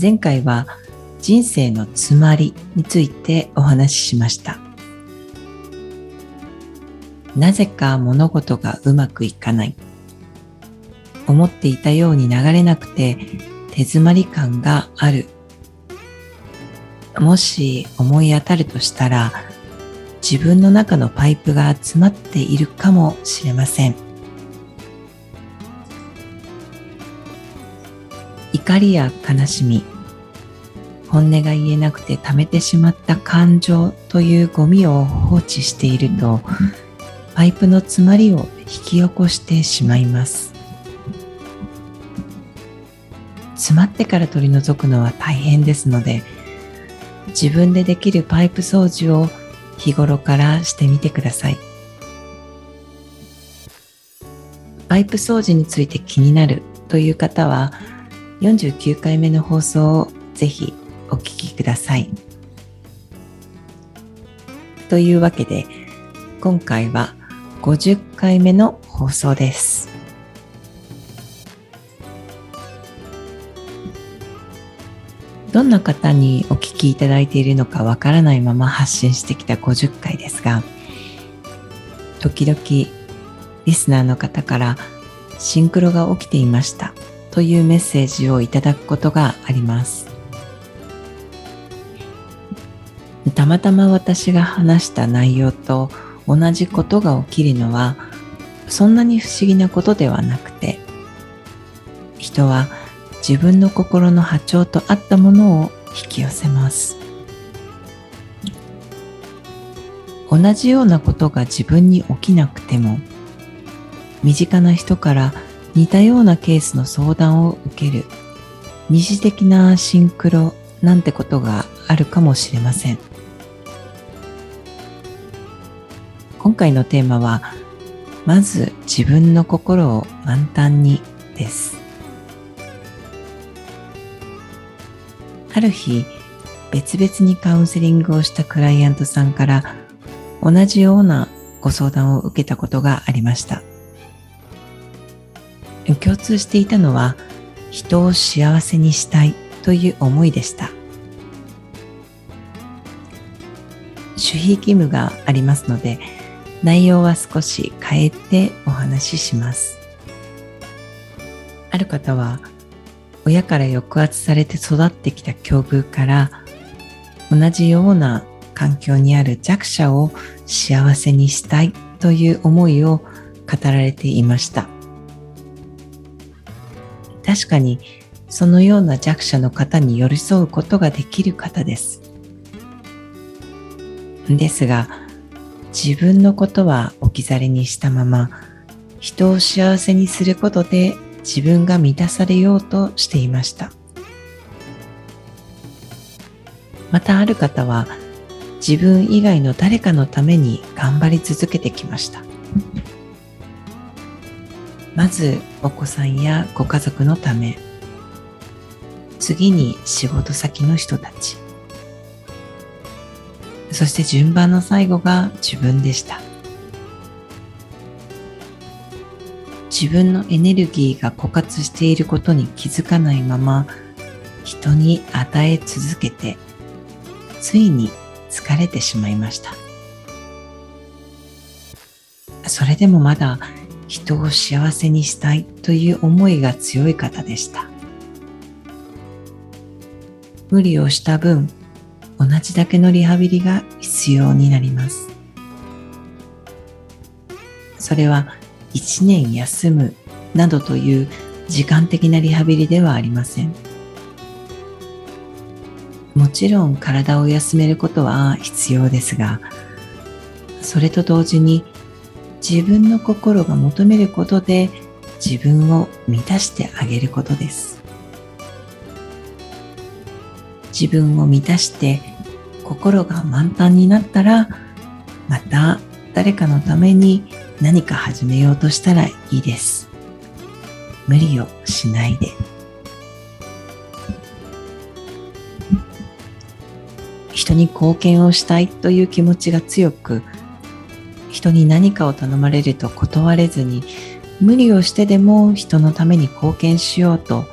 前回は人生の詰まりについてお話ししました。なぜか物事がうまくいかない。思っていたように流れなくて手詰まり感がある。もし思い当たるとしたら自分の中のパイプが詰まっているかもしれません。怒りや悲しみ。本音が言えなくて溜めてしまった感情というゴミを放置しているとパイプの詰まりを引き起こしてしまいます。詰まってから取り除くのは大変ですので自分でできるパイプ掃除を日頃からしてみてください。パイプ掃除について気になるという方は49回目の放送をぜひお聞きください。というわけで今回は50回目の放送です。どんな方にお聞きいただいているのかわからないまま発信してきた50回ですが時々リスナーの方からシンクロが起きていましたというメッセージをいただくことがあります。たまたま私が話した内容と同じことが起きるのはそんなに不思議なことではなくて人は自分の心の波長と合ったものを引き寄せます同じようなことが自分に起きなくても身近な人から似たようなケースの相談を受ける。二次的なシンクロなんてことがあるかもしれません。今回のテーマはまず自分の心を満タンにです。ある日別々にカウンセリングをしたクライアントさんから同じようなご相談を受けたことがありました。共通していたのは人を幸せにしたいという思いでした。守秘義務がありますので内容は少し変えてお話しします。ある方は親から抑圧されて育ってきた境遇から同じような環境にある弱者を幸せにしたいという思いを語られていました。確かにそのような弱者の方に寄り添うことができる方です。ですが、自分のことは置き去りにしたまま、人を幸せにすることで自分が満たされようとしていました。またある方は、自分以外の誰かのために頑張り続けてきました。まずお子さんやご家族のため次に仕事先の人たち。そして順番の最後が自分でした。自分のエネルギーが枯渇していることに気づかないまま人に与え続けてついに疲れてしまいました。それでもまだ人を幸せにしたいという思いが強い方でした。無理をした分同じだけのリハビリが必要になります。それは1年休むなどという時間的なリハビリではありません。もちろん体を休めることは必要ですがそれと同時に自分の心が求めることで自分を満たしてあげることです。自分を満たして心が満タンになったらまた誰かのために何か始めようとしたらいいです。無理をしないで。人に貢献をしたいという気持ちが強く人に何かを頼まれると断れずに無理をしてでも人のために貢献しようと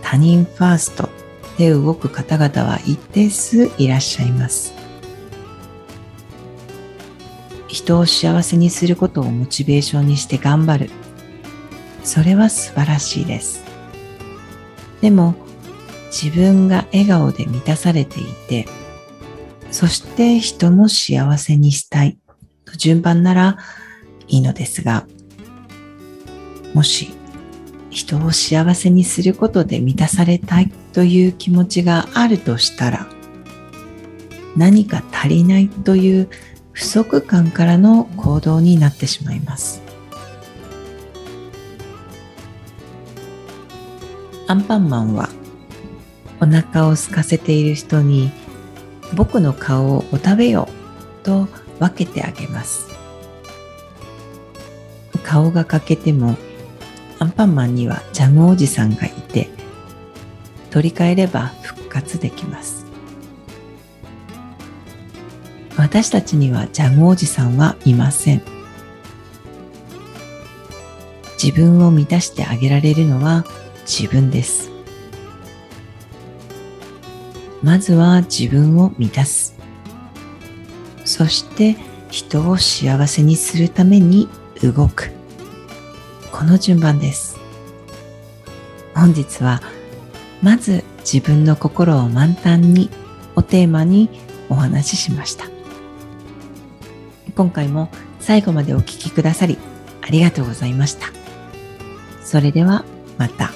他人ファーストで動く方々は一定数いらっしゃいます。人を幸せにすることをモチベーションにして頑張る。それは素晴らしいです。でも自分が笑顔で満たされていてそして人も幸せにしたい。と順番ならいいのですがもし人を幸せにすることで満たされたいという気持ちがあるとしたら何か足りないという不足感からの行動になってしまいます。アンパンマンはお腹を空かせている人に僕の顔をお食べよと分けてあげます。顔が欠けてもアンパンマンにはジャムおじさんがいて取り替えれば復活できます。私たちにはジャムおじさんはいません。自分を満たしてあげられるのは自分です。まずは自分を満たす。そして人を幸せにするために動く。この順番です。本日はまず自分の心を満タンにをテーマにお話ししました。今回も最後までお聴きくださりありがとうございました。それではまた。